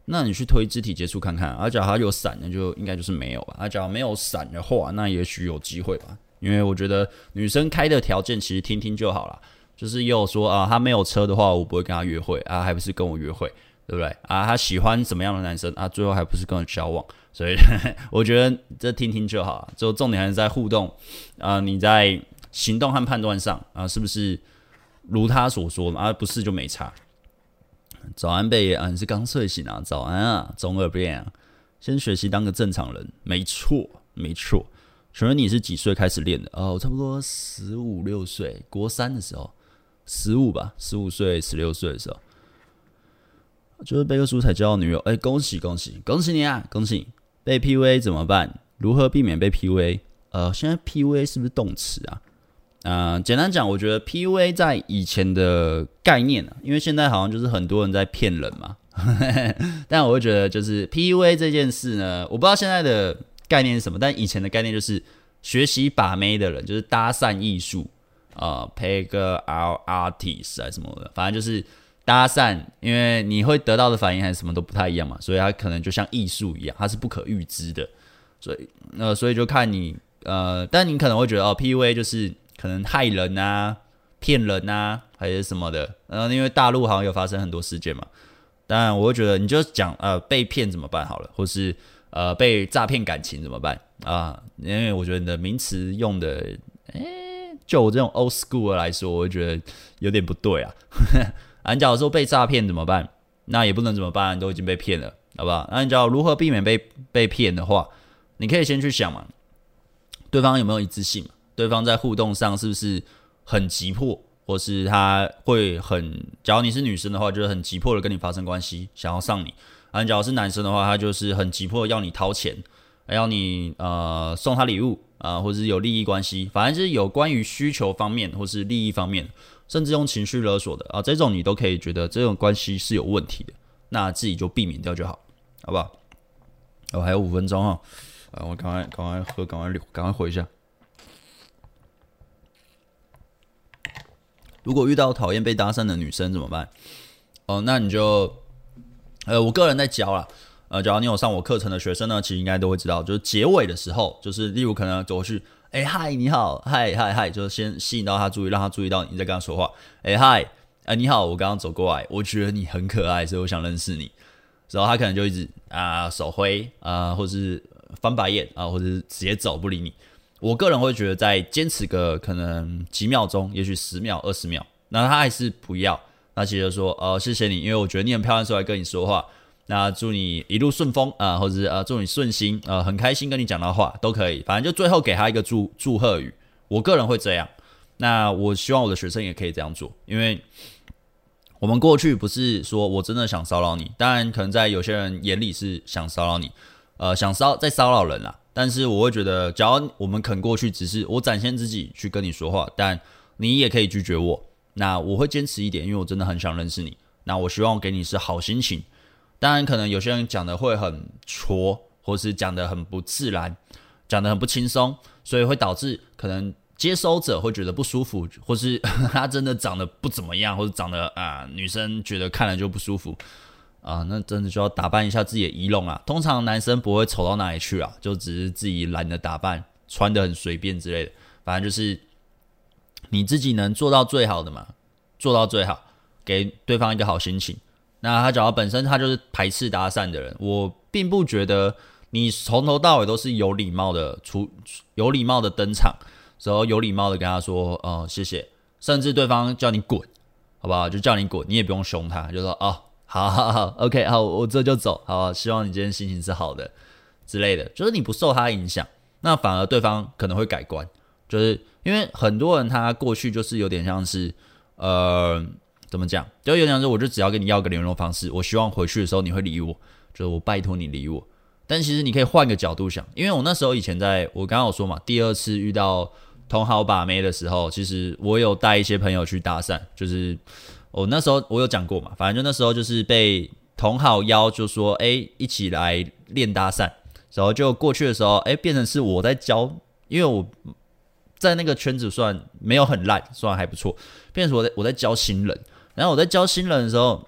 那你去推肢体接触看看。而假如他有闪，那就应该就是没有吧。而假如没有闪的话，那也许有机会吧。因为我觉得女生开的条件其实听听就好了。就是也有说啊，他没有车的话，我不会跟他约会啊，还不是跟我约会，对不对啊？他喜欢什么样的男生啊？最后还不是跟我交往，所以 (laughs) 我觉得这听听就好，就重点还是在互动啊，你在行动和判断上啊，是不是如他所说嘛？啊，不是就没差。早安，贝爷啊，你是刚睡醒啊？早安啊，中二病啊，先学习当个正常人，没错，没错。请问你是几岁开始练的？哦，我差不多十五六岁，国三的时候。十五吧，十五岁、十六岁的时候，就是背个书才交到女友。哎、恭喜恭喜恭喜你啊！恭喜被 PUA 怎么办？如何避免被 PUA？呃，现在 PUA 是不是动词啊？啊、呃，简单讲，我觉得 PUA 在以前的概念啊，因为现在好像就是很多人在骗人嘛。(laughs) 但我会觉得，就是 PUA 这件事呢，我不知道现在的概念是什么，但以前的概念就是学习把妹的人，就是搭讪艺术。呃，pick out artist 还什么的，反正就是搭讪，因为你会得到的反应还是什么都不太一样嘛，所以它可能就像艺术一样，它是不可预知的，所以呃，所以就看你呃，但你可能会觉得哦，PUA 就是可能害人啊、骗人啊，还是什么的，呃，因为大陆好像有发生很多事件嘛，当然我会觉得你就讲呃被骗怎么办好了，或是呃被诈骗感情怎么办啊、因为我觉得你的名词用的，诶。就我这种 old school 来说，我会觉得有点不对啊。(laughs) 俺假如说被诈骗怎么办？那也不能怎么办，都已经被骗了，好不好？那你知道如何避免被被骗的话，你可以先去想嘛，对方有没有一致性嘛？对方在互动上是不是很急迫，或是他会很？假如你是女生的话，就是很急迫的跟你发生关系，想要上你；俺假如是男生的话，他就是很急迫要你掏钱，还要你呃送他礼物。啊，或者是有利益关系，反正就是有关于需求方面，或是利益方面，甚至用情绪勒索的啊，这种你都可以觉得这种关系是有问题的，那自己就避免掉就好，好不好？哦，还有五分钟哈，啊，我赶快赶快喝，赶快赶快回一下。如果遇到讨厌被搭讪的女生怎么办？哦，那你就，呃，我个人在教啦。呃，假如你有上我课程的学生呢，其实应该都会知道，就是结尾的时候，就是例如可能走过去，哎嗨，你好，嗨嗨嗨，就是先吸引到他注意，让他注意到你在跟他说话，哎嗨，哎你好，我刚刚走过来，我觉得你很可爱，所以我想认识你，然后他可能就一直啊、手挥啊、或者是翻白眼啊、或者是直接走不理你。我个人会觉得，再坚持个可能几秒钟，也许十秒、二十秒，那他还是不要，那其实说，呃，谢谢你，因为我觉得你很漂亮，所以来跟你说话。那祝你一路顺风啊，或者呃祝你顺心啊，很开心跟你讲的话都可以，反正就最后给他一个祝祝贺语。我个人会这样，那我希望我的学生也可以这样做，因为我们过去不是说我真的想骚扰你，当然可能在有些人眼里是想骚扰你，呃想骚在骚扰人啦。但是我会觉得，只要我们肯过去，只是我展现自己去跟你说话，但你也可以拒绝我。那我会坚持一点，因为我真的很想认识你。那我希望给你是好心情。当然，可能有些人讲的会很挫，或是讲的很不自然，讲的很不轻松，所以会导致可能接收者会觉得不舒服，或是他真的长得不怎么样，或者长得啊女生觉得看了就不舒服。啊，那真的就要打扮一下自己的仪容啊。通常男生不会丑到哪里去啊，就只是自己懒得打扮，穿得很随便之类的。反正就是你自己能做到最好的嘛，做到最好，给对方一个好心情。那他讲到本身他就是排斥搭讪的人，我并不觉得你从头到尾都是有礼貌的出，有礼貌的登场，然后有礼貌的跟他说，哦、谢谢，甚至对方叫你滚，好不好？就叫你滚，你也不用凶他，就说，哦，好好好，OK，好，我这就走，好，希望你今天心情是好的之类的，就是你不受他影响，那反而对方可能会改观，就是因为很多人他过去就是有点像是，呃。怎么讲？就有点像是，我就只要跟你要个联络方式，我希望回去的时候你会理我，就是我拜托你理我。但其实你可以换个角度想，因为我那时候以前在我刚刚有说嘛，第二次遇到同好把妹的时候，其实我有带一些朋友去搭讪，就是我那时候我有讲过嘛，反正就那时候就是被同好邀，就说哎一起来练搭讪，然后就过去的时候，哎变成是我在教，因为我在那个圈子算没有很烂，算还不错，变成我在我在教新人。然后我在教新人的时候，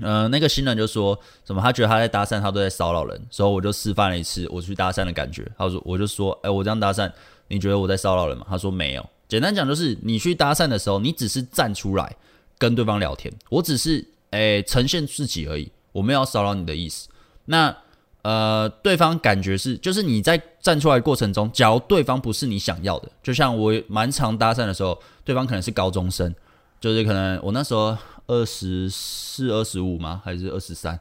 嗯、那个新人就说什么，他觉得他在搭讪，他都在骚扰人，所以我就示范了一次我去搭讪的感觉。他说，我就说，哎，我这样搭讪，你觉得我在骚扰人吗？他说没有。简单讲就是，你去搭讪的时候，你只是站出来跟对方聊天，我只是诶呈现自己而已，我没有要骚扰你的意思。那呃，对方感觉是，就是你在站出来过程中，假如对方不是你想要的，就像我蛮常搭讪的时候，对方可能是高中生。就是可能我那时候二十四、二十五吗？还是二十三？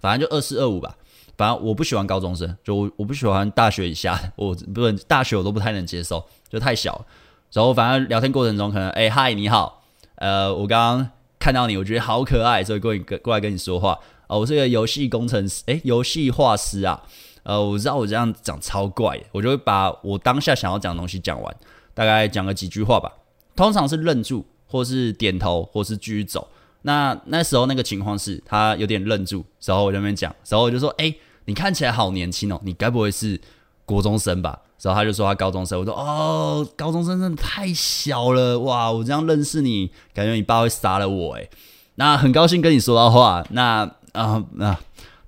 反正就二四、二五吧。反正我不喜欢高中生，就我我不喜欢大学以下，(laughs) 我不是大学我都不太能接受，就太小。然后反正聊天过程中可能，哎、欸，嗨，你好，呃，我刚刚看到你，我觉得好可爱，所以过过过来跟你说话。哦、我是一个游戏工程师，哎、欸，游戏画师啊。呃，我知道我这样讲超怪，我就会把我当下想要讲的东西讲完，大概讲个几句话吧。通常是愣住。或是点头，或是继续走。那那时候那个情况是，他有点愣住，然后我在那边讲，然后我就说：“哎、你看起来好年轻哦，你该不会是国中生吧？”然后他就说他高中生。我说：“哦，高中生真的太小了哇！我这样认识你，感觉你爸会杀了我哎。”那很高兴跟你说到话，那啊那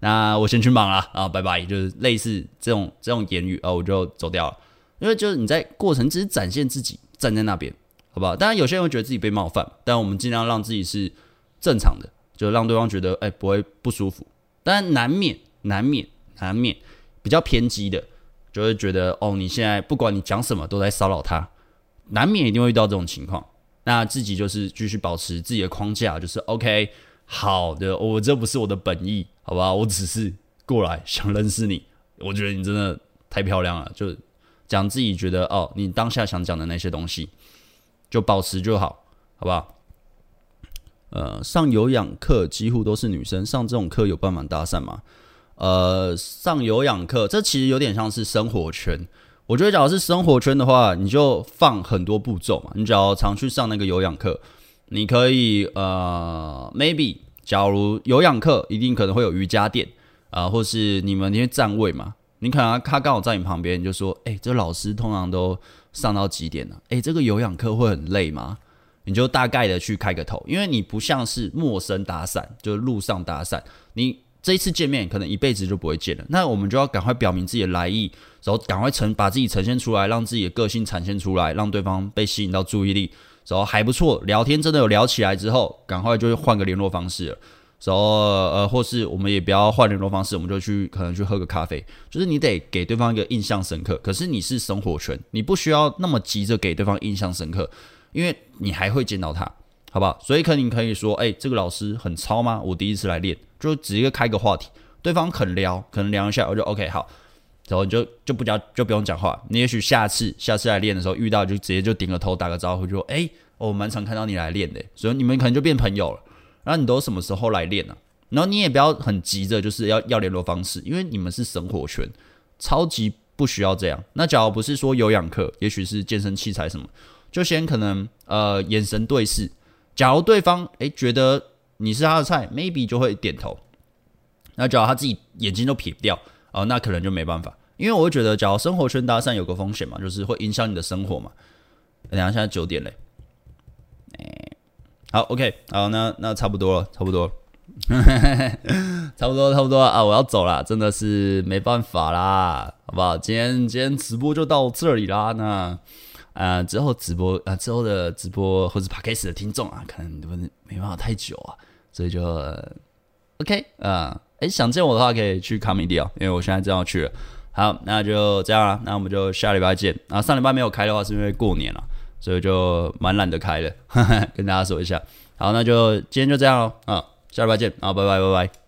那我先去忙了啊，拜拜。就是类似这种这种言语啊，我就走掉了。因为就是你在过程只是展现自己，站在那边。好不好？当然，有些人会觉得自己被冒犯，但我们尽量让自己是正常的，就让对方觉得哎、不会不舒服。但难免、难免、难免比较偏激的，就会觉得哦，你现在不管你讲什么都在骚扰他，难免一定会遇到这种情况。那自己就是继续保持自己的框架，就是 OK，好的，我这不是我的本意，好不好？我只是过来想认识你，我觉得你真的太漂亮了，就讲自己觉得哦，你当下想讲的那些东西。就保持就好，好不好？呃，上有氧课几乎都是女生，上这种课有办法搭讪吗？呃，上有氧课，这其实有点像是生活圈。我觉得，假如是生活圈的话，你就放很多步骤嘛。你只要常去上那个有氧课，你可以呃，maybe，假如有氧课一定可能会有瑜伽垫啊、或是你们那些站位嘛，你可能他刚好在你旁边，你就说，哎、这老师通常都。上到几点呢？诶，这个有氧课会很累吗？你就大概的去开个头，因为你不像是陌生搭讪，就是路上搭讪，你这一次见面可能一辈子就不会见了。那我们就要赶快表明自己的来意，然后赶快呈把自己呈现出来，让自己的个性展现出来，让对方被吸引到注意力，然后还不错，聊天真的有聊起来之后，赶快就换个联络方式了。然后呃，或是我们也不要换联络方式，我们就去可能去喝个咖啡。就是你得给对方一个印象深刻。可是你是生活圈，你不需要那么急着给对方印象深刻，因为你还会见到他，好不好？所以可你可以说，哎，这个老师很糙吗？我第一次来练，就直接开个话题，对方肯聊，可能聊一下，我就 OK 好，然后你就就不讲，就不用讲话。你也许下次下次来练的时候遇到，就直接就点个头，打个招呼，就说，哎，我蛮常看到你来练的，所以你们可能就变朋友了。那你都什么时候来练呢、啊？然后你也不要很急着，就是要要联络方式，因为你们是生活圈，超级不需要这样。那假如不是说有氧课，也许是健身器材什么，就先可能呃眼神对视。假如对方诶觉得你是他的菜，maybe 就会点头。那假如他自己眼睛都撇不掉啊、呃，那可能就没办法。因为我会觉得，假如生活圈搭讪有个风险嘛，就是会影响你的生活嘛。等下现在九点嘞。好，OK，好，那那差不多了，差不多了。(laughs) 差不多差不多啊，我要走了，真的是没办法啦，好不好？今天今天直播就到这里啦，那。啊、呃，之后直播啊、之后的直播或者 podcast 的听众啊，可能都没办法太久啊，所以就、OK 啊、呃，哎，想见我的话可以去 comedy 哦，因为我现在正要去了。好，那就这样了，那我们就下礼拜见。啊，上礼拜没有开的话，是因为过年了，所以就蛮懒得开的，(laughs) 跟大家说一下。好，那就今天就这样喽，啊，下礼拜见，啊，拜拜，拜拜。